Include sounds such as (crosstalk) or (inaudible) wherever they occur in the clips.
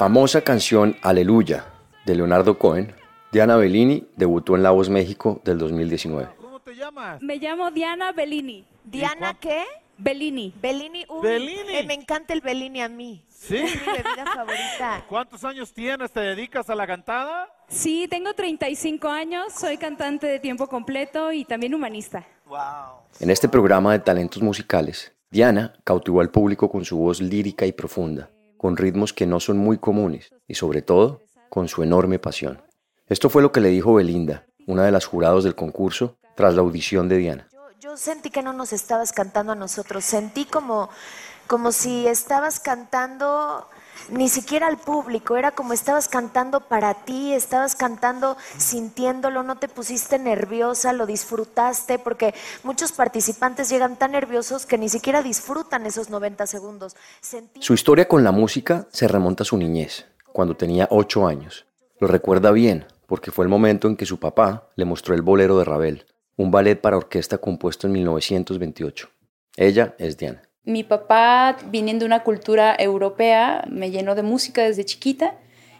famosa canción Aleluya de Leonardo Cohen, Diana Bellini debutó en La Voz México del 2019. ¿Cómo te llamas? Me llamo Diana Bellini. ¿Diana qué? Bellini. Bellini. Uy, Bellini. eh, me encanta el Bellini a mí. ¿Sí? Es mi bebida (laughs) favorita. ¿Cuántos años tienes? ¿Te dedicas a la cantada? Sí, tengo 35 años, soy cantante de tiempo completo y también humanista. En este programa de talentos musicales, Diana cautivó al público con su voz lírica y profunda, con ritmos que no son muy comunes y sobre todo con su enorme pasión. Esto fue lo que le dijo Belinda, una de las jurados del concurso, tras la audición de Diana. Yo, yo sentí que no nos estabas cantando a nosotros. Sentí como, como si estabas cantando ni siquiera al público. Era como estabas cantando para ti, estabas cantando sintiéndolo, no te pusiste nerviosa, lo disfrutaste, porque muchos participantes llegan tan nerviosos que ni siquiera disfrutan esos 90 segundos. Su historia con la música se remonta a su niñez, cuando tenía 8 años. Lo recuerda bien, porque fue el momento en que su papá le mostró el bolero de Ravel, un ballet para orquesta compuesto en 1928. Ella es Diana. Mi papá, viniendo de una cultura europea, me llenó de música desde chiquita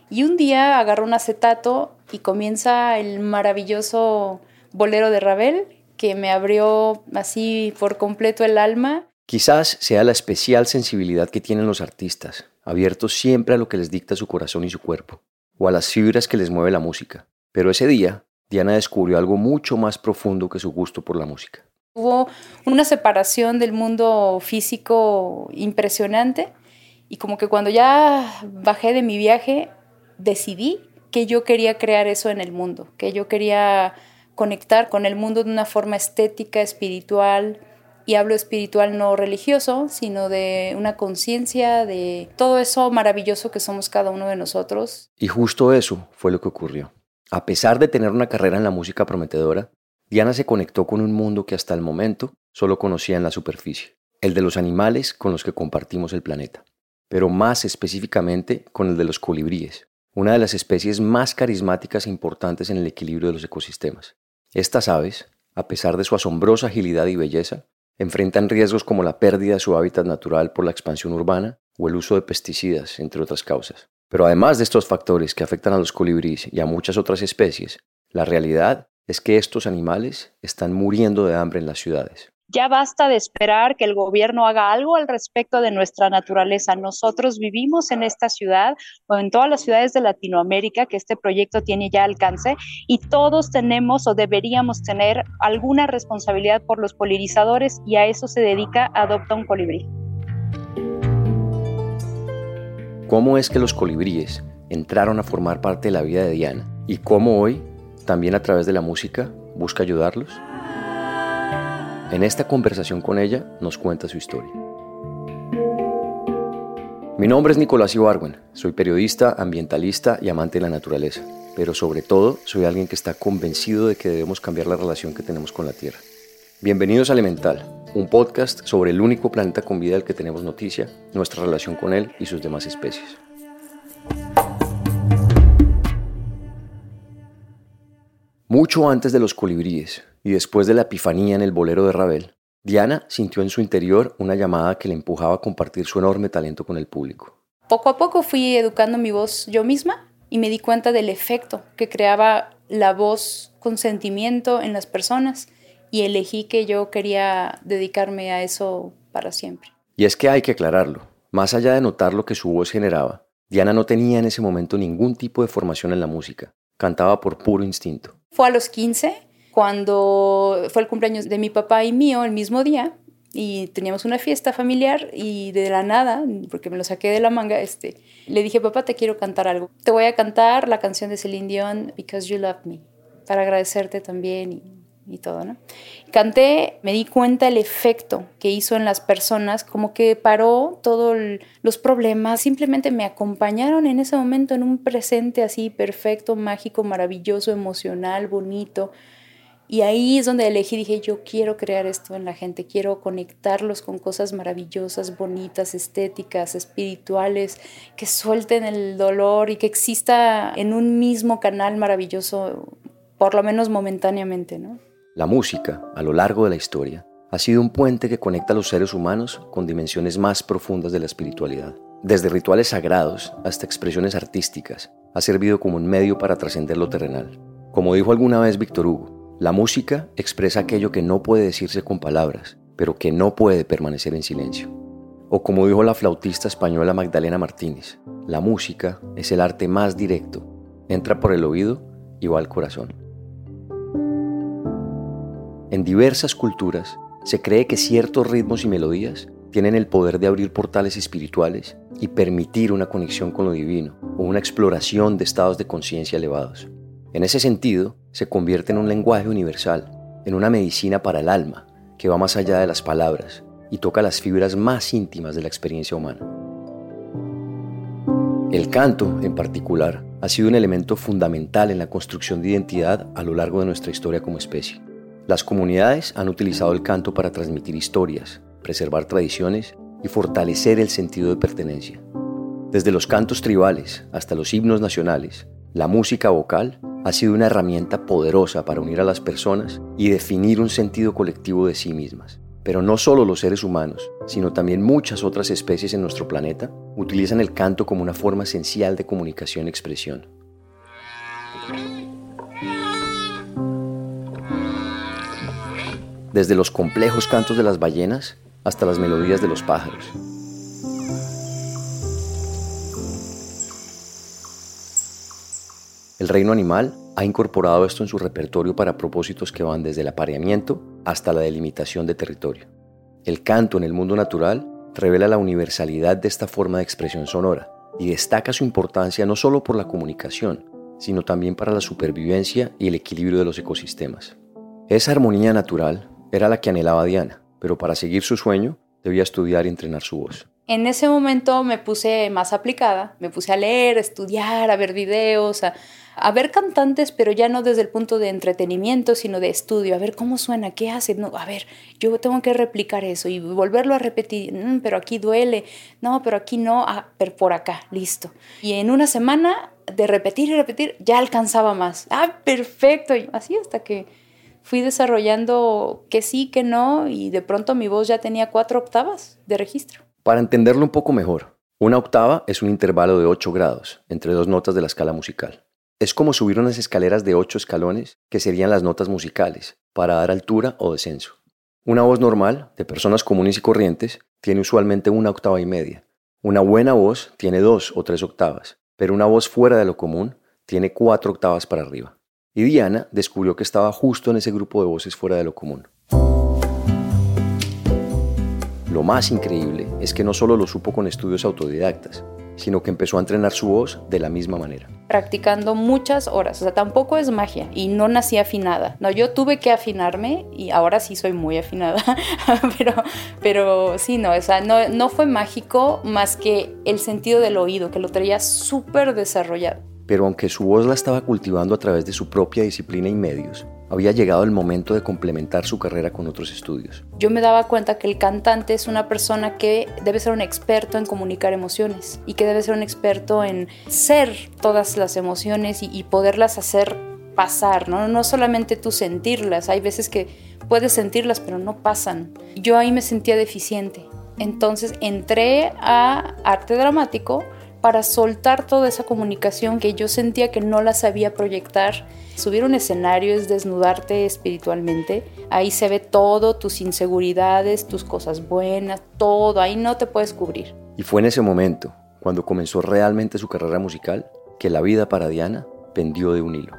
y un día agarró un acetato y comienza el maravilloso bolero de Ravel que me abrió así por completo el alma. Quizás sea la especial sensibilidad que tienen los artistas, abiertos siempre a lo que les dicta su corazón y su cuerpo, o a las fibras que les mueve la música. Pero ese día, Diana descubrió algo mucho más profundo que su gusto por la música. Hubo una separación del mundo físico impresionante y como que cuando ya bajé de mi viaje decidí que yo quería crear eso en el mundo, que yo quería conectar con el mundo de una forma estética, espiritual, y hablo espiritual no religioso, sino de una conciencia de todo eso maravilloso que somos cada uno de nosotros. Y justo eso fue lo que ocurrió. A pesar de tener una carrera en la música prometedora, Diana se conectó con un mundo que hasta el momento solo conocía en la superficie, el de los animales con los que compartimos el planeta, pero más específicamente con el de los colibríes, una de las especies más carismáticas e importantes en el equilibrio de los ecosistemas. Estas aves, a pesar de su asombrosa agilidad y belleza, enfrentan riesgos como la pérdida de su hábitat natural por la expansión urbana o el uso de pesticidas, entre otras causas. Pero además de estos factores que afectan a los colibríes y a muchas otras especies, la realidad es que estos animales están muriendo de hambre en las ciudades. Ya basta de esperar que el gobierno haga algo al respecto de nuestra naturaleza. Nosotros vivimos en esta ciudad o en todas las ciudades de Latinoamérica que este proyecto tiene ya alcance y todos tenemos o deberíamos tener alguna responsabilidad por los polinizadores y a eso se dedica Adopta un Colibrí. ¿Cómo es que los colibríes entraron a formar parte de la vida de Diana? ¿Y cómo hoy también a través de la música busca ayudarlos? En esta conversación con ella nos cuenta su historia. Mi nombre es Nicolás Ibarwen, soy periodista, ambientalista y amante de la naturaleza, pero sobre todo soy alguien que está convencido de que debemos cambiar la relación que tenemos con la Tierra. Bienvenidos a Elemental, un podcast sobre el único planeta con vida del que tenemos noticia, nuestra relación con él y sus demás especies. Mucho antes de los colibríes y después de la epifanía en el bolero de Ravel, Diana sintió en su interior una llamada que le empujaba a compartir su enorme talento con el público. Poco a poco fui educando mi voz yo misma y me di cuenta del efecto que creaba la voz con sentimiento en las personas y elegí que yo quería dedicarme a eso para siempre. Y es que hay que aclararlo, más allá de notar lo que su voz generaba, Diana no tenía en ese momento ningún tipo de formación en la música, cantaba por puro instinto. Fue a los 15 cuando fue el cumpleaños de mi papá y mío el mismo día y teníamos una fiesta familiar y de la nada, porque me lo saqué de la manga, este, le dije, papá, te quiero cantar algo. Te voy a cantar la canción de Celine Dion, Because You Love Me, para agradecerte también y, y todo, ¿no? Canté, me di cuenta el efecto que hizo en las personas, como que paró todos los problemas, simplemente me acompañaron en ese momento en un presente así perfecto, mágico, maravilloso, emocional, bonito y ahí es donde elegí, dije, yo quiero crear esto en la gente, quiero conectarlos con cosas maravillosas, bonitas, estéticas, espirituales, que suelten el dolor y que exista en un mismo canal maravilloso, por lo menos momentáneamente, ¿no? La música, a lo largo de la historia, ha sido un puente que conecta a los seres humanos con dimensiones más profundas de la espiritualidad. Desde rituales sagrados hasta expresiones artísticas, ha servido como un medio para trascender lo terrenal. Como dijo alguna vez Víctor Hugo, la música expresa aquello que no puede decirse con palabras, pero que no puede permanecer en silencio. O como dijo la flautista española Magdalena Martínez, la música es el arte más directo, entra por el oído y va al corazón. En diversas culturas se cree que ciertos ritmos y melodías tienen el poder de abrir portales espirituales y permitir una conexión con lo divino o una exploración de estados de conciencia elevados. En ese sentido, se convierte en un lenguaje universal, en una medicina para el alma, que va más allá de las palabras y toca las fibras más íntimas de la experiencia humana. El canto, en particular, ha sido un elemento fundamental en la construcción de identidad a lo largo de nuestra historia como especie. Las comunidades han utilizado el canto para transmitir historias, preservar tradiciones y fortalecer el sentido de pertenencia. Desde los cantos tribales hasta los himnos nacionales, la música vocal ha sido una herramienta poderosa para unir a las personas y definir un sentido colectivo de sí mismas. Pero no solo los seres humanos, sino también muchas otras especies en nuestro planeta utilizan el canto como una forma esencial de comunicación y expresión. Desde los complejos cantos de las ballenas hasta las melodías de los pájaros. El reino animal ha incorporado esto en su repertorio para propósitos que van desde el apareamiento hasta la delimitación de territorio. El canto en el mundo natural revela la universalidad de esta forma de expresión sonora y destaca su importancia no solo por la comunicación, sino también para la supervivencia y el equilibrio de los ecosistemas. Esa armonía natural era la que anhelaba Diana, pero para seguir su sueño debía estudiar y entrenar su voz. En ese momento me puse más aplicada, me puse a leer, a estudiar, a ver videos, a, ver cantantes, pero ya no desde el punto de entretenimiento, sino de estudio, a ver cómo suena, qué hace, no, a ver, yo tengo que replicar eso y volverlo a repetir, mm, pero aquí duele, no, pero aquí no, ah, pero por acá, listo. Y en una semana de repetir y repetir, ya alcanzaba más. Ah, perfecto, así hasta que fui desarrollando que sí, que no, y de pronto mi voz ya tenía cuatro octavas de registro. Para entenderlo un poco mejor, una octava es un intervalo de 8 grados entre dos notas de la escala musical. Es como subir unas escaleras de ocho escalones, que serían las notas musicales, para dar altura o descenso. Una voz normal, de personas comunes y corrientes, tiene usualmente una octava y media. Una buena voz tiene dos o tres octavas, pero una voz fuera de lo común tiene cuatro octavas para arriba. Y Diana descubrió que estaba justo en ese grupo de voces fuera de lo común. Lo más increíble es que no solo lo supo con estudios autodidactas, sino que empezó a entrenar su voz de la misma manera. Practicando muchas horas, o sea, tampoco es magia y no nací afinada. No, yo tuve que afinarme y ahora sí soy muy afinada, (laughs) pero, pero sí, no, o sea, no, no fue mágico más que el sentido del oído, que lo traía súper desarrollado. Pero aunque su voz la estaba cultivando a través de su propia disciplina y medios, había llegado el momento de complementar su carrera con otros estudios. Yo me daba cuenta que el cantante es una persona que debe ser un experto en comunicar emociones y que debe ser un experto en ser todas las emociones y, poderlas hacer pasar, ¿no? no solamente tú sentirlas, hay veces que puedes sentirlas pero no pasan. Yo ahí me sentía deficiente. Entonces entré a arte dramático para soltar toda esa comunicación que yo sentía que no la sabía proyectar. Subir un escenario es desnudarte espiritualmente. Ahí se ve todo, tus inseguridades, tus cosas buenas, todo. Ahí no te puedes cubrir. Y fue en ese momento, cuando comenzó realmente su carrera musical, que la vida para Diana pendió de un hilo.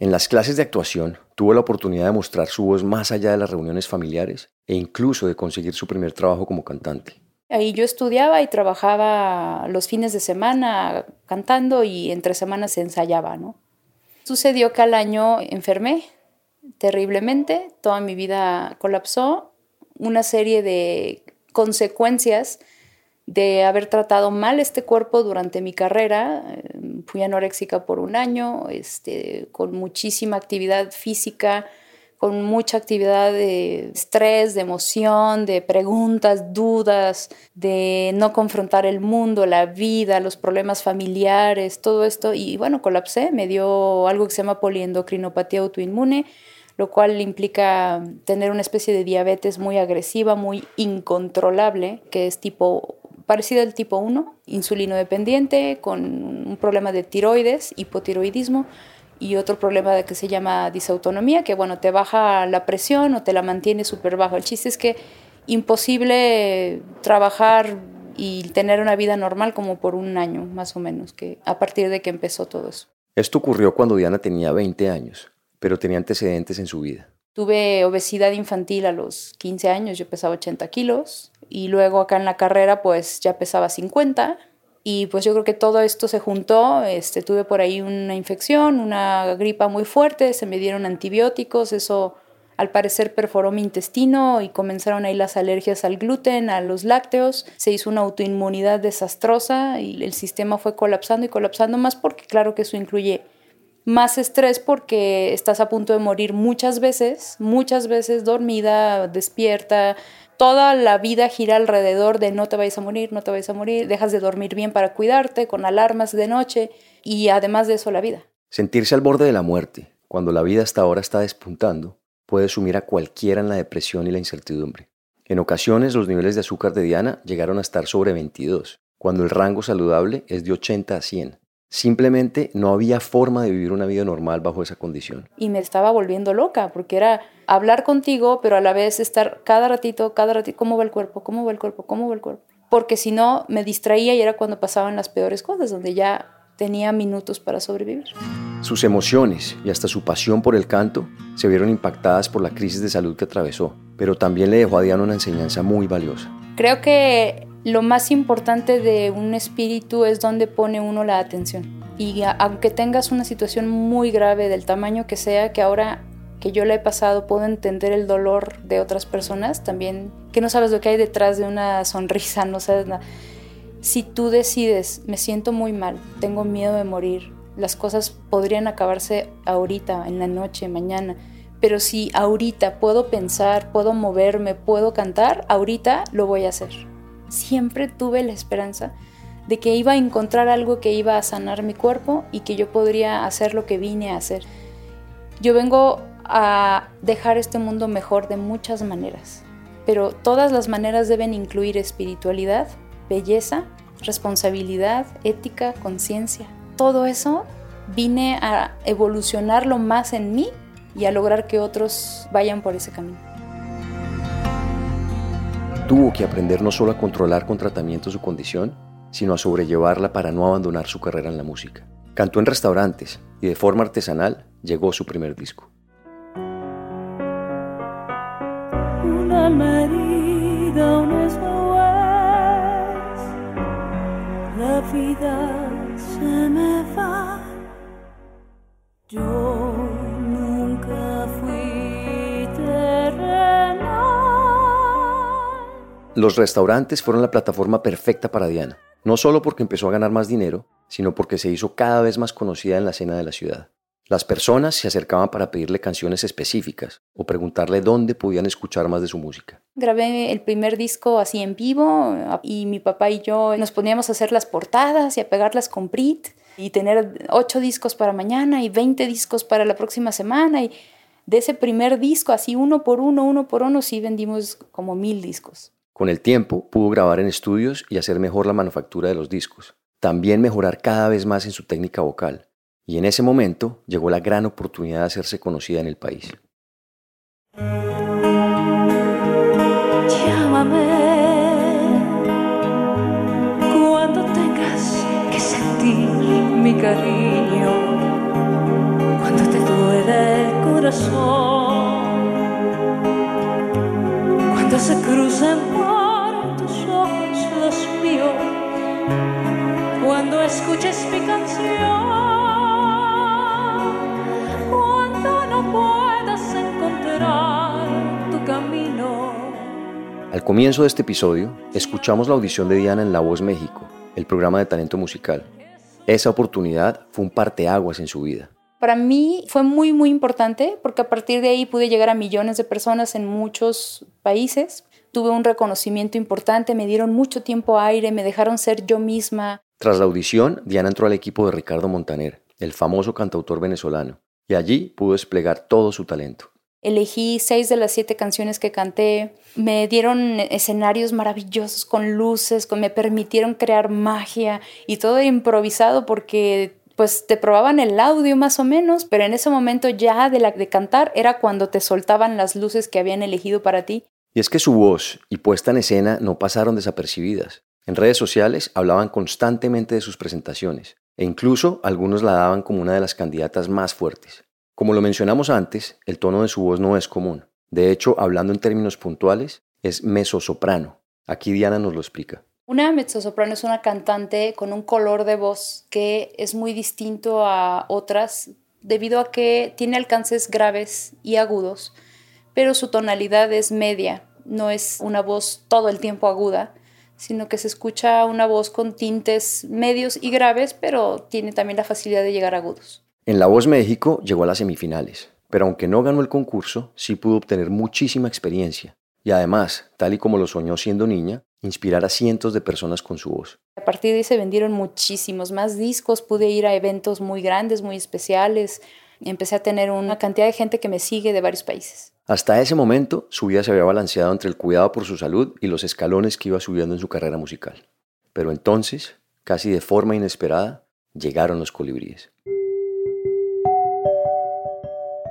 En las clases de actuación tuvo la oportunidad de mostrar su voz más allá de las reuniones familiares e incluso de conseguir su primer trabajo como cantante. Ahí yo estudiaba y trabajaba los fines de semana cantando y entre semanas se ensayaba, ¿no? Sucedió que al año enfermé terriblemente, toda mi vida colapsó, una serie de consecuencias de haber tratado mal este cuerpo durante mi carrera. Eh, fui anoréxica por un año, este, con muchísima actividad física, con mucha actividad de estrés, de emoción, de preguntas, dudas, de no confrontar el mundo, la vida, los problemas familiares, todo esto. Y bueno, colapsé, me dio algo que se llama poliendocrinopatía autoinmune lo cual implica tener una especie de diabetes muy agresiva, muy incontrolable, que es tipo parecida al tipo 1, insulino dependiente, con un problema de tiroides, hipotiroidismo, y otro problema de que se llama disautonomía, que bueno, te baja la presión o te la mantiene súper bajo. El chiste es que imposible trabajar y tener una vida normal como por un año, más o menos, que a partir de que empezó todo eso. Esto ocurrió cuando Diana tenía 20 años, pero tenía antecedentes en su vida. Tuve obesidad infantil a los 15 años, yo pesaba 80 kilos, y luego acá en la carrera pues ya pesaba 50 y pues yo creo que todo esto se juntó, este, tuve por ahí una infección, una gripa muy fuerte, se me dieron antibióticos, eso al parecer perforó mi intestino y comenzaron ahí las alergias al gluten, a los lácteos, se hizo una autoinmunidad desastrosa y el sistema fue colapsando y colapsando más porque claro que eso incluye más estrés porque estás a punto de morir muchas veces, muchas veces dormida, despierta, toda la vida gira alrededor de no te vayas a morir, no te vayas a morir, dejas de dormir bien para cuidarte, con alarmas de noche y además de eso la vida. Sentirse al borde de la muerte, cuando la vida hasta ahora está despuntando, puede sumir a cualquiera en la depresión y la incertidumbre. En ocasiones los niveles de azúcar de Diana llegaron a estar sobre 22, cuando el rango saludable es de 80 a 100. Simplemente no había forma de vivir una vida normal bajo esa condición. Y me estaba volviendo loca, porque era hablar contigo, pero a la vez estar cada ratito, cada ratito, ¿cómo va el cuerpo? ¿Cómo va el cuerpo? ¿Cómo va el cuerpo? Porque si no, me distraía y era cuando pasaban las peores cosas, donde ya tenía minutos para sobrevivir. Sus emociones y hasta su pasión por el canto se vieron impactadas por la crisis de salud que atravesó, pero también le dejó a Diana una enseñanza muy valiosa. Creo que lo más importante de un espíritu es donde pone uno la atención. Y aunque tengas una situación muy grave del tamaño que sea, que ahora que yo la he pasado puedo entender el dolor de otras personas, también que no sabes lo que hay detrás de una sonrisa, no sabes nada. Si tú decides, me siento muy mal, tengo miedo de morir, las cosas podrían acabarse ahorita, en la noche, mañana, pero si ahorita puedo pensar, puedo moverme, puedo cantar, ahorita lo voy a hacer siempre tuve la esperanza de que iba a encontrar algo que iba a sanar mi cuerpo y que yo podría hacer lo que vine a hacer. Yo vengo a dejar este mundo mejor de muchas maneras, pero todas las maneras deben incluir espiritualidad, belleza, responsabilidad, ética, conciencia. Todo eso vine a evolucionarlo más en mí y a lograr que otros vayan por ese camino tuvo que aprender no solo a controlar con tratamiento su condición, sino a sobrellevarla para no abandonar su carrera en la música. Cantó en restaurantes y de forma artesanal llegó su primer disco. Una marida, la vida Los restaurantes fueron la plataforma perfecta para Diana, no solo porque empezó a ganar más dinero, sino porque se hizo cada vez más conocida en la escena de la ciudad. Las personas se acercaban para pedirle canciones específicas o preguntarle dónde podían escuchar más de su música. Grabé el primer disco así en vivo y mi papá y yo nos poníamos a hacer las portadas y a pegarlas con Brit y tener ocho discos para mañana y 20 discos para la próxima semana y de ese primer disco así uno por uno, uno por uno, sí vendimos como mil discos. Con el tiempo pudo grabar en estudios y hacer mejor la manufactura de los discos. También mejorar cada vez más en su técnica vocal y en ese momento llegó la gran oportunidad de hacerse conocida en el país. Llámame cuando tengas que sentir mi cariño, comienzo de este episodio, escuchamos la audición de Diana en La Voz México, el programa de talento musical. Esa oportunidad fue un parteaguas en su vida. Para mí fue muy, muy importante porque a partir de ahí pude llegar a millones de personas en muchos países. Tuve un reconocimiento importante, me dieron mucho tiempo aire, me dejaron ser yo misma. Tras la audición, Diana entró al equipo de Ricardo Montaner, el famoso cantautor venezolano, y allí pudo desplegar todo su talento. Elegí seis de las siete canciones que canté. Me dieron escenarios maravillosos con luces, me permitieron crear magia y todo improvisado porque pues te probaban el audio más o menos, pero en ese momento ya de la de cantar era cuando te soltaban las luces que habían elegido para ti. Y es que su voz y puesta en escena no pasaron desapercibidas. En redes sociales hablaban constantemente de sus presentaciones e incluso algunos la daban como una de las candidatas más fuertes. Como lo mencionamos antes, el tono de su voz no es común. De hecho, hablando en términos puntuales, es mezzosoprano. Aquí Diana nos lo explica. Una mezzosoprano es una cantante con un color de voz que es muy distinto a otras debido a que tiene alcances graves y agudos, pero su tonalidad es media, no es una voz todo el tiempo aguda, sino que se escucha una voz con tintes medios y graves, pero tiene también la facilidad de llegar agudos. En La Voz México llegó a las semifinales, pero aunque no ganó el concurso, sí pudo obtener muchísima experiencia y además, tal y como lo soñó siendo niña, inspirar a cientos de personas con su voz. A partir de ahí se vendieron muchísimos más discos, pude ir a eventos muy grandes, muy especiales, empecé a tener una cantidad de gente que me sigue de varios países. Hasta ese momento, su vida se había balanceado entre el cuidado por su salud y los escalones que iba subiendo en su carrera musical. Pero entonces, casi de forma inesperada, llegaron los colibríes.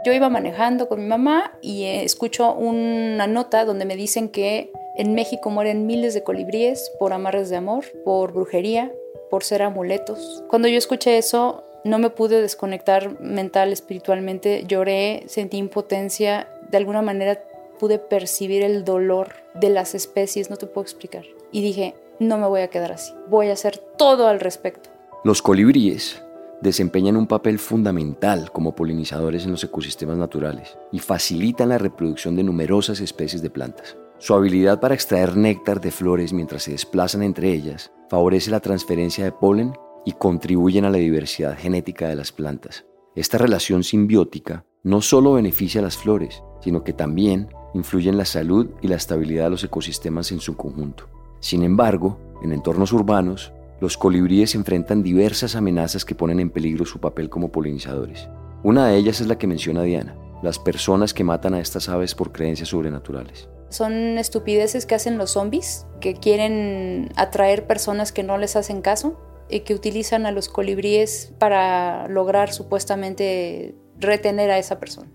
Yo iba manejando con mi mamá y eh, escucho una nota donde me dicen que en México mueren miles de colibríes por amarres de amor, por brujería, por ser amuletos. Cuando yo escuché eso, no me pude desconectar mental, espiritualmente, lloré, sentí impotencia, de alguna manera pude percibir el dolor de las especies, no te puedo explicar. Y dije, no me voy a quedar así, voy a hacer todo al respecto. Los colibríes desempeñan un papel fundamental como polinizadores en los ecosistemas naturales y facilitan la reproducción de numerosas especies de plantas. Su habilidad para extraer néctar de flores mientras se desplazan entre ellas favorece la transferencia de polen y contribuyen a la diversidad genética de las plantas. Esta relación simbiótica no solo beneficia a las flores, sino que también influye en la salud y la estabilidad de los ecosistemas en su conjunto. Sin embargo, en entornos urbanos, los colibríes enfrentan diversas amenazas que ponen en peligro su papel como polinizadores. Una de ellas es la que menciona Diana, las personas que matan a estas aves por creencias sobrenaturales. Son estupideces que hacen los zombies, que quieren atraer personas que no les hacen caso y que utilizan a los colibríes para lograr supuestamente retener a esa persona.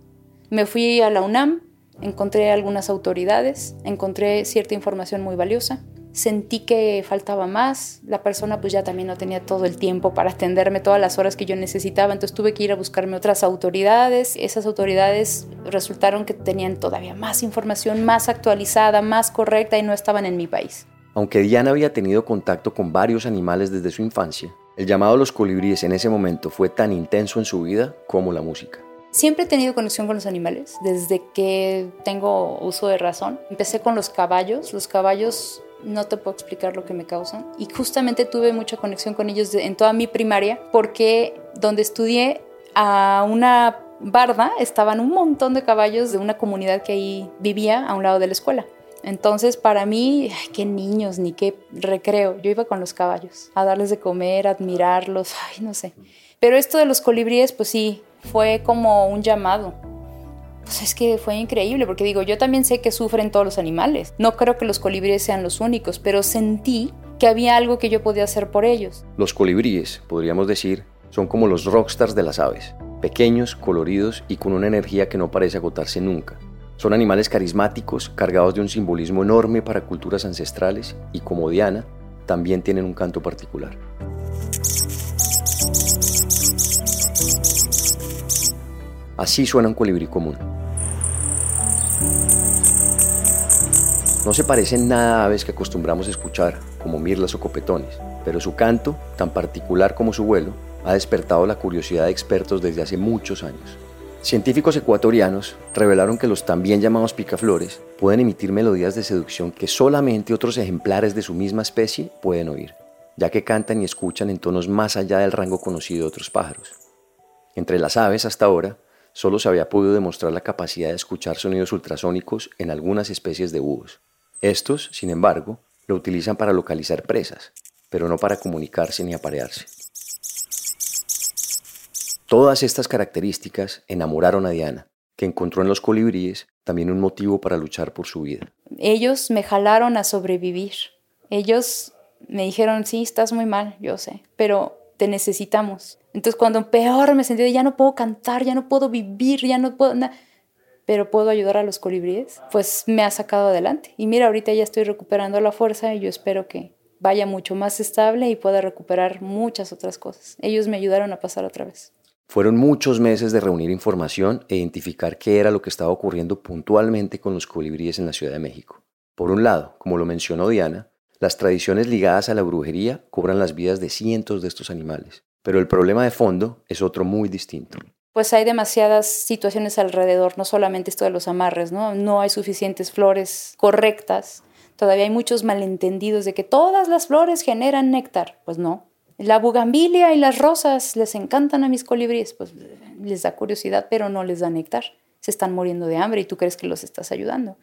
Me fui a la UNAM, encontré algunas autoridades, encontré cierta información muy valiosa sentí que faltaba más, la persona pues ya también no tenía todo el tiempo para atenderme todas las horas que yo necesitaba, entonces tuve que ir a buscarme otras autoridades, esas autoridades resultaron que tenían todavía más información, más actualizada, más correcta y no estaban en mi país. Aunque Diana había tenido contacto con varios animales desde su infancia, el llamado a los colibríes en ese momento fue tan intenso en su vida como la música. Siempre he tenido conexión con los animales, desde que tengo uso de razón. Empecé con los caballos. Los caballos no te puedo explicar lo que me causan. Y justamente tuve mucha conexión con ellos en toda mi primaria, porque donde estudié a una barda estaban un montón de caballos de una comunidad que ahí vivía a un lado de la escuela. Entonces, para mí, qué niños, ni qué recreo. Yo iba con los caballos a darles de comer, a admirarlos, ay, no sé. Pero esto de los colibríes, pues sí, fue como un llamado. Pues es que fue increíble, porque digo, yo también sé que sufren todos los animales. No creo que los colibríes sean los únicos, pero sentí que había algo que yo podía hacer por ellos. Los colibríes, podríamos decir, son como los rockstars de las aves, pequeños, coloridos y con una energía que no parece agotarse nunca. Son animales carismáticos, cargados de un simbolismo enorme para culturas ancestrales y como Diana, también tienen un canto particular. Así suena un colibrí común. No se parecen nada a aves que acostumbramos a escuchar, como mirlas o copetones, pero su canto, tan particular como su vuelo, ha despertado la curiosidad de expertos desde hace muchos años. Científicos ecuatorianos revelaron que los también llamados picaflores pueden emitir melodías de seducción que solamente otros ejemplares de su misma especie pueden oír, ya que cantan y escuchan en tonos más allá del rango conocido de otros pájaros. Entre las aves hasta ahora, solo se había podido demostrar la capacidad de escuchar sonidos ultrasónicos en algunas especies de búhos. Estos, sin embargo, lo utilizan para localizar presas, pero no para comunicarse ni aparearse. Todas estas características enamoraron a Diana, que encontró en los colibríes también un motivo para luchar por su vida. Ellos me jalaron a sobrevivir. Ellos me dijeron, sí, estás muy mal, yo sé, pero te necesitamos. Entonces cuando peor me sentí, ya no puedo cantar, ya no puedo vivir, ya no puedo... nada pero puedo ayudar a los colibríes, pues me ha sacado adelante. Y mira, ahorita ya estoy recuperando la fuerza y yo espero que vaya mucho más estable y pueda recuperar muchas otras cosas. Ellos me ayudaron a pasar otra vez. Fueron muchos meses de reunir información e identificar qué era lo que estaba ocurriendo puntualmente con los colibríes en la Ciudad de México. Por un lado, como lo mencionó Diana, las tradiciones ligadas a la brujería cobran las vidas de cientos de estos animales, pero el problema de fondo es otro muy distinto pues hay demasiadas situaciones alrededor, no solamente esto de los amarres, ¿no? No hay suficientes flores correctas. Todavía hay muchos malentendidos de que todas las flores generan néctar. Pues no. La bugambilia y las rosas les encantan a mis colibríes, pues les da curiosidad, pero no les da néctar. Se están muriendo de hambre y tú crees que los estás ayudando.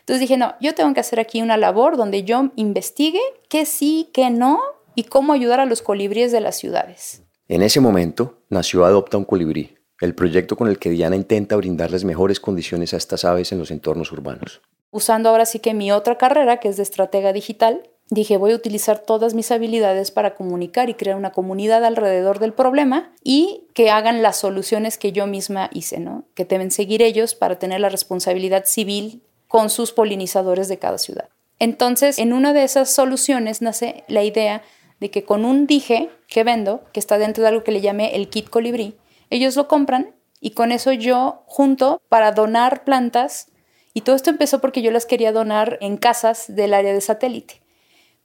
Entonces dije, no, yo tengo que hacer aquí una labor donde yo investigue qué sí, qué no y cómo ayudar a los colibríes de las ciudades. En ese momento nació Adopta un colibrí, el proyecto con el que Diana intenta brindarles mejores condiciones a estas aves en los entornos urbanos. Usando ahora sí que mi otra carrera, que es de estratega digital, dije voy a utilizar todas mis habilidades para comunicar y crear una comunidad alrededor del problema y que hagan las soluciones que yo misma hice, ¿no? Que deben seguir ellos para tener la responsabilidad civil con sus polinizadores de cada ciudad. Entonces, en una de esas soluciones nace la idea de que con un dije que vendo, que está dentro de algo que le llamé el kit colibrí, ellos lo compran y con eso yo junto para donar plantas y todo esto empezó porque yo las quería donar en casas del área de satélite.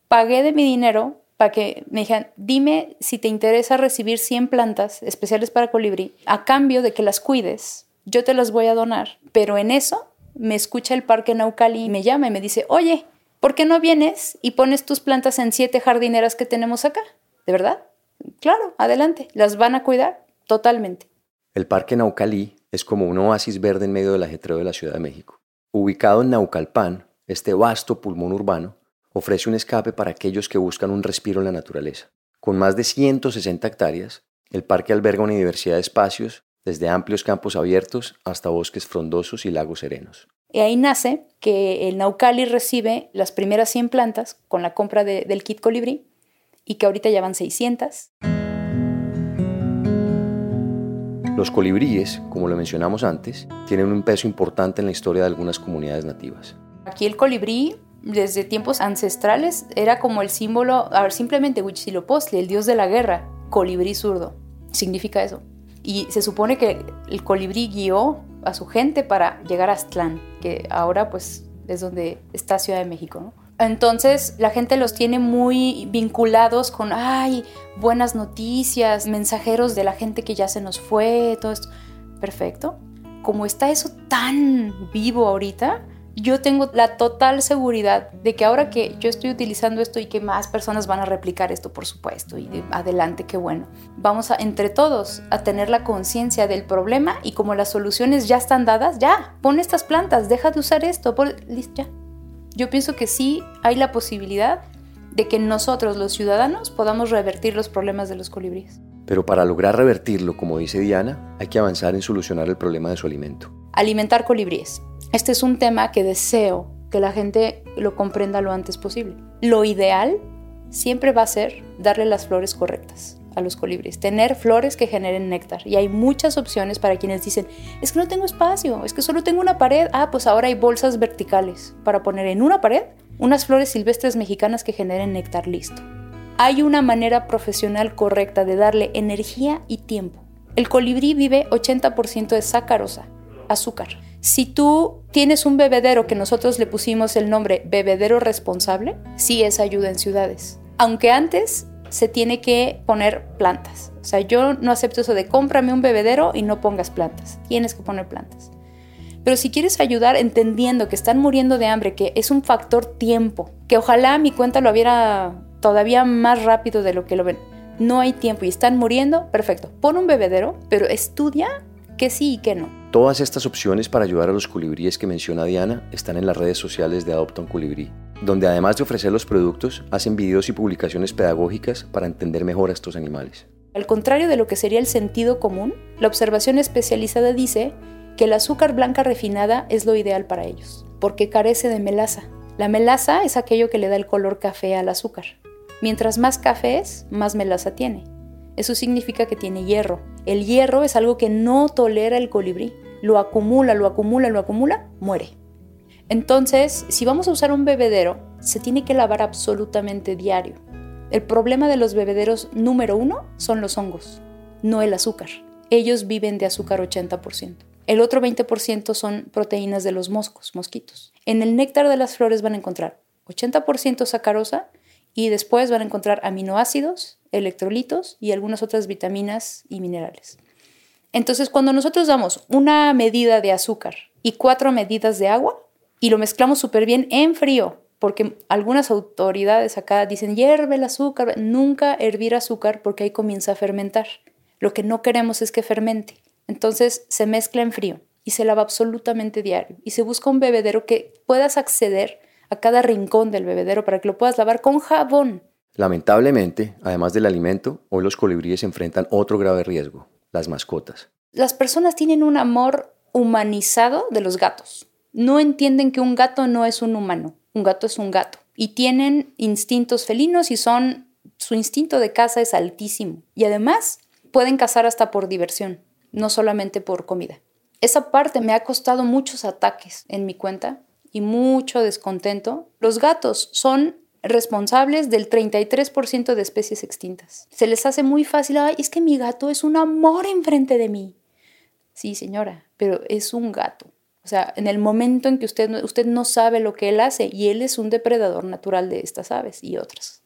Pagué de mi dinero para que me dijeran, dime si te interesa recibir 100 plantas especiales para colibrí a cambio de que las cuides. Yo te las voy a donar, pero en eso me escucha el parque Naucali y me llama y me dice, oye, ¿por qué no vienes y pones tus plantas en siete jardineras que tenemos acá? ¿De verdad? Claro, adelante, las van a cuidar. Totalmente. El Parque Naucalí es como un oasis verde en medio del ajetreo de la Ciudad de México. Ubicado en Naucalpan, este vasto pulmón urbano ofrece un escape para aquellos que buscan un respiro en la naturaleza. Con más de 160 hectáreas, el parque alberga una diversidad de espacios, desde amplios campos abiertos hasta bosques frondosos y lagos serenos. Y ahí nace que el Naucali recibe las primeras 100 plantas con la compra del kit colibrí y que ahorita ya van 600. Los colibríes, como lo mencionamos antes, tienen un peso importante en la historia de algunas comunidades nativas. Aquí el colibrí, desde tiempos ancestrales, era como el símbolo, a ver, simplemente Huitzilopochtli, el dios de la guerra, colibrí zurdo, significa eso. Y se supone que el colibrí guió a su gente para llegar a Aztlán, que ahora pues es donde está Ciudad de México, ¿no? Entonces la gente los tiene muy vinculados con, ay, buenas noticias, mensajeros de la gente que ya se nos fue, todo esto. Perfecto. Como está eso tan vivo ahorita, yo tengo la total seguridad de que ahora que yo estoy utilizando esto y que más personas van a replicar esto, por supuesto, y de adelante, qué bueno, vamos a, entre todos, a tener la conciencia del problema y como las soluciones ya están dadas, ya, pon estas plantas, deja de usar esto, listo, ya. Yo pienso que sí hay la posibilidad de que nosotros, los ciudadanos, podamos revertir los problemas de los colibríes. Pero para lograr revertirlo, como dice Diana, hay que avanzar en solucionar el problema de su alimento. Alimentar colibríes. Este es un tema que deseo que la gente lo comprenda lo antes posible. Lo ideal siempre va a ser darle las flores correctas a los colibríes, tener flores que generen néctar. Y hay muchas opciones para quienes dicen, es que no tengo espacio, es que solo tengo una pared. Ah, pues ahora hay bolsas verticales para poner en una pared unas flores silvestres mexicanas que generen néctar listo. Hay una manera profesional correcta de darle energía y tiempo. El colibrí vive 80% de sacarosa, azúcar. Si tú tienes un bebedero que nosotros le pusimos el nombre bebedero responsable, sí es ayuda en ciudades. Aunque antes se tiene que poner plantas. O sea, yo no acepto eso de cómprame un bebedero y no pongas plantas. Tienes que poner plantas. Pero si quieres ayudar entendiendo que están muriendo de hambre, que es un factor tiempo, que ojalá mi cuenta lo hubiera todavía más rápido de lo que lo ven. No hay tiempo y están muriendo, perfecto. Pon un bebedero, pero estudia que sí y que no. Todas estas opciones para ayudar a los colibríes que menciona Diana están en las redes sociales de Adopta un Colibrí, donde además de ofrecer los productos, hacen videos y publicaciones pedagógicas para entender mejor a estos animales. Al contrario de lo que sería el sentido común, la observación especializada dice que el azúcar blanca refinada es lo ideal para ellos, porque carece de melaza. La melaza es aquello que le da el color café al azúcar. Mientras más café es, más melaza tiene. Eso significa que tiene hierro. El hierro es algo que no tolera el colibrí. Lo acumula, lo acumula, lo acumula, muere. Entonces, si vamos a usar un bebedero, se tiene que lavar absolutamente diario. El problema de los bebederos número uno son los hongos, no el azúcar. Ellos viven de azúcar 80%. El otro 20% son proteínas de los moscos, mosquitos. En el néctar de las flores van a encontrar 80% sacarosa y después van a encontrar aminoácidos, electrolitos y algunas otras vitaminas y minerales. Entonces, cuando nosotros damos una medida de azúcar y cuatro medidas de agua y lo mezclamos súper bien en frío, porque algunas autoridades acá dicen hierve el azúcar, nunca hervir azúcar porque ahí comienza a fermentar. Lo que no queremos es que fermente. Entonces se mezcla en frío y se lava absolutamente diario y se busca un bebedero que puedas acceder a cada rincón del bebedero para que lo puedas lavar con jabón. Lamentablemente, además del alimento, hoy los colibríes enfrentan otro grave riesgo, las mascotas. Las personas tienen un amor humanizado de los gatos. No entienden que un gato no es un humano, un gato es un gato. Y tienen instintos felinos y son, su instinto de caza es altísimo. Y además pueden cazar hasta por diversión, no solamente por comida. Esa parte me ha costado muchos ataques en mi cuenta y mucho descontento. Los gatos son responsables del 33% de especies extintas. Se les hace muy fácil, ay, es que mi gato es un amor enfrente de mí. Sí, señora, pero es un gato. O sea, en el momento en que usted, usted no sabe lo que él hace y él es un depredador natural de estas aves y otras.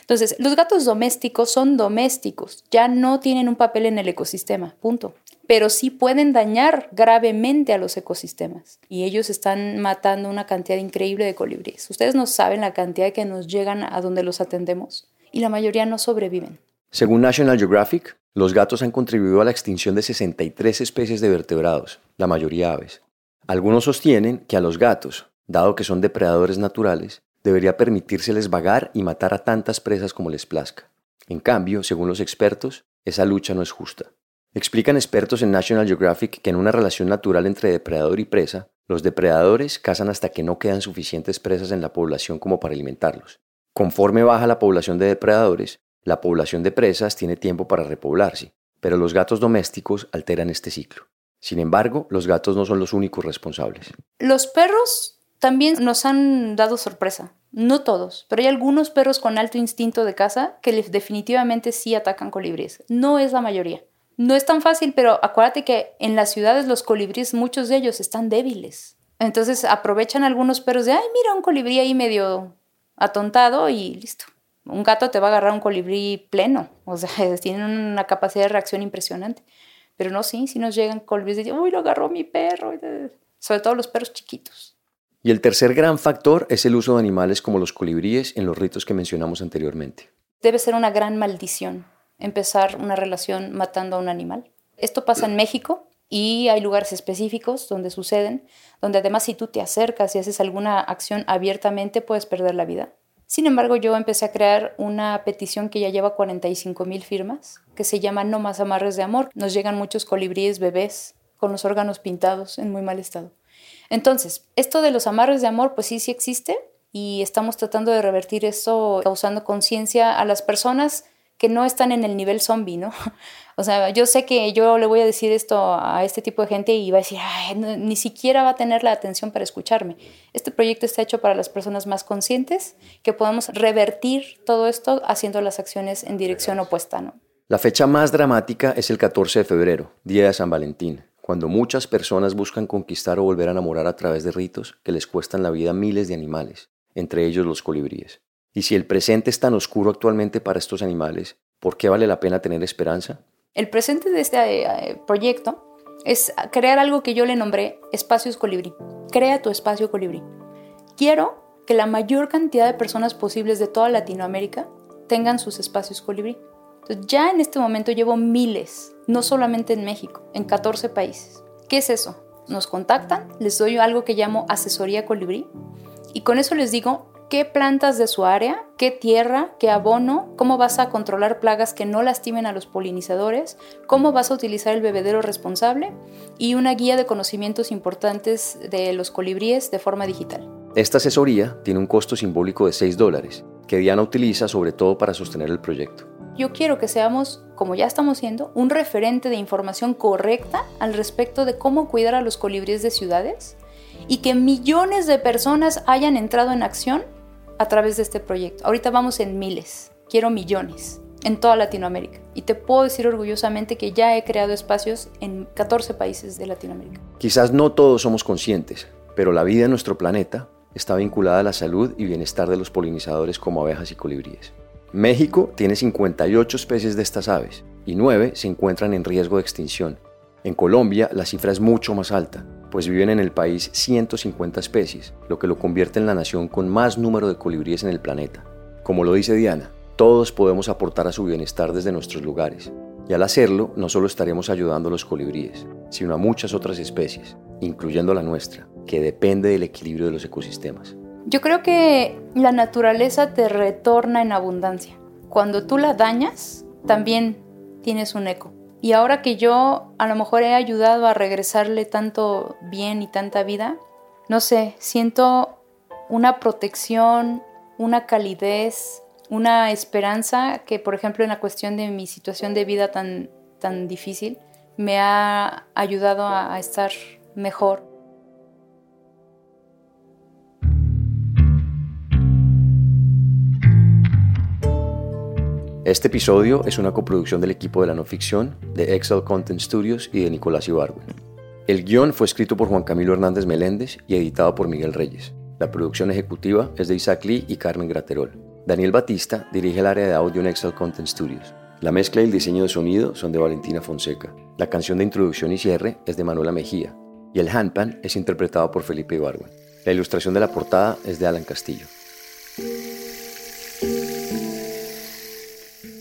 Entonces, los gatos domésticos son domésticos, ya no tienen un papel en el ecosistema, punto. Pero sí pueden dañar gravemente a los ecosistemas y ellos están matando una cantidad increíble de colibríes. Ustedes no saben la cantidad que nos llegan a donde los atendemos y la mayoría no sobreviven. Según National Geographic, los gatos han contribuido a la extinción de 63 especies de vertebrados, la mayoría aves. Algunos sostienen que a los gatos, dado que son depredadores naturales, debería permitírseles vagar y matar a tantas presas como les plazca. En cambio, según los expertos, esa lucha no es justa. Explican expertos en National Geographic que en una relación natural entre depredador y presa, los depredadores cazan hasta que no quedan suficientes presas en la población como para alimentarlos. Conforme baja la población de depredadores, la población de presas tiene tiempo para repoblarse, pero los gatos domésticos alteran este ciclo. Sin embargo, los gatos no son los únicos responsables. Los perros también nos han dado sorpresa. No todos, pero hay algunos perros con alto instinto de caza que definitivamente sí atacan colibríes. No es la mayoría. No es tan fácil, pero acuérdate que en las ciudades los colibríes, muchos de ellos están débiles. Entonces aprovechan algunos perros de, ay, mira un colibrí ahí medio atontado y listo. Un gato te va a agarrar un colibrí pleno, o sea, (laughs) tienen una capacidad de reacción impresionante. Pero no, sí, si nos llegan colibríes de, uy, lo agarró mi perro, sobre todo los perros chiquitos. Y el tercer gran factor es el uso de animales como los colibríes en los ritos que mencionamos anteriormente. Debe ser una gran maldición empezar una relación matando a un animal. Esto pasa en México y hay lugares específicos donde suceden, donde además si tú te acercas y haces alguna acción abiertamente puedes perder la vida. Sin embargo, yo empecé a crear una petición que ya lleva 45 mil firmas, que se llama No más amarres de amor. Nos llegan muchos colibríes bebés con los órganos pintados en muy mal estado. Entonces, esto de los amarres de amor, pues sí, sí existe y estamos tratando de revertir eso causando conciencia a las personas que no están en el nivel zombie, ¿no? O sea, yo sé que yo le voy a decir esto a este tipo de gente y va a decir, ni siquiera va a tener la atención para escucharme. Este proyecto está hecho para las personas más conscientes, que podamos revertir todo esto haciendo las acciones en dirección opuesta, ¿no? La fecha más dramática es el 14 de febrero, Día de San Valentín, cuando muchas personas buscan conquistar o volver a enamorar a través de ritos que les cuestan la vida a miles de animales, entre ellos los colibríes. Y si el presente es tan oscuro actualmente para estos animales, ¿por qué vale la pena tener esperanza? El presente de este eh, proyecto es crear algo que yo le nombré espacios colibrí. Crea tu espacio colibrí. Quiero que la mayor cantidad de personas posibles de toda Latinoamérica tengan sus espacios colibrí. Ya en este momento llevo miles, no solamente en México, en 14 países. ¿Qué es eso? Nos contactan, les doy algo que llamo asesoría colibrí y con eso les digo qué plantas de su área, qué tierra, qué abono, cómo vas a controlar plagas que no lastimen a los polinizadores, cómo vas a utilizar el bebedero responsable y una guía de conocimientos importantes de los colibríes de forma digital. Esta asesoría tiene un costo simbólico de 6 dólares, que Diana utiliza sobre todo para sostener el proyecto. Yo quiero que seamos, como ya estamos siendo, un referente de información correcta al respecto de cómo cuidar a los colibríes de ciudades y que millones de personas hayan entrado en acción a través de este proyecto. Ahorita vamos en miles, quiero millones en toda Latinoamérica. Y te puedo decir orgullosamente que ya he creado espacios en 14 países de Latinoamérica. Quizás no todos somos conscientes, pero la vida en nuestro planeta está vinculada a la salud y bienestar de los polinizadores como abejas y colibríes. México tiene 58 especies de estas aves y 9 se encuentran en riesgo de extinción. En Colombia la cifra es mucho más alta, pues viven en el país 150 especies, lo que lo convierte en la nación con más número de colibríes en el planeta. Como lo dice Diana, todos podemos aportar a su bienestar desde nuestros lugares, y al hacerlo no solo estaremos ayudando a los colibríes, sino a muchas otras especies, incluyendo la nuestra, que depende del equilibrio de los ecosistemas. Yo creo que la naturaleza te retorna en abundancia. Cuando tú la dañas, también tienes un eco. Y ahora que yo a lo mejor he ayudado a regresarle tanto bien y tanta vida, no sé, siento una protección, una calidez, una esperanza que, por ejemplo, en la cuestión de mi situación de vida tan, tan difícil, me ha ayudado a estar mejor. Este episodio es una coproducción del equipo de la no ficción, de Excel Content Studios y de Nicolás Ibargüen. El guion fue escrito por Juan Camilo Hernández Meléndez y editado por Miguel Reyes. La producción ejecutiva es de Isaac Lee y Carmen Graterol. Daniel Batista dirige el área de audio en Excel Content Studios. La mezcla y el diseño de sonido son de Valentina Fonseca. La canción de introducción y cierre es de Manuela Mejía. Y el handpan es interpretado por Felipe Ibargüen. La ilustración de la portada es de Alan Castillo.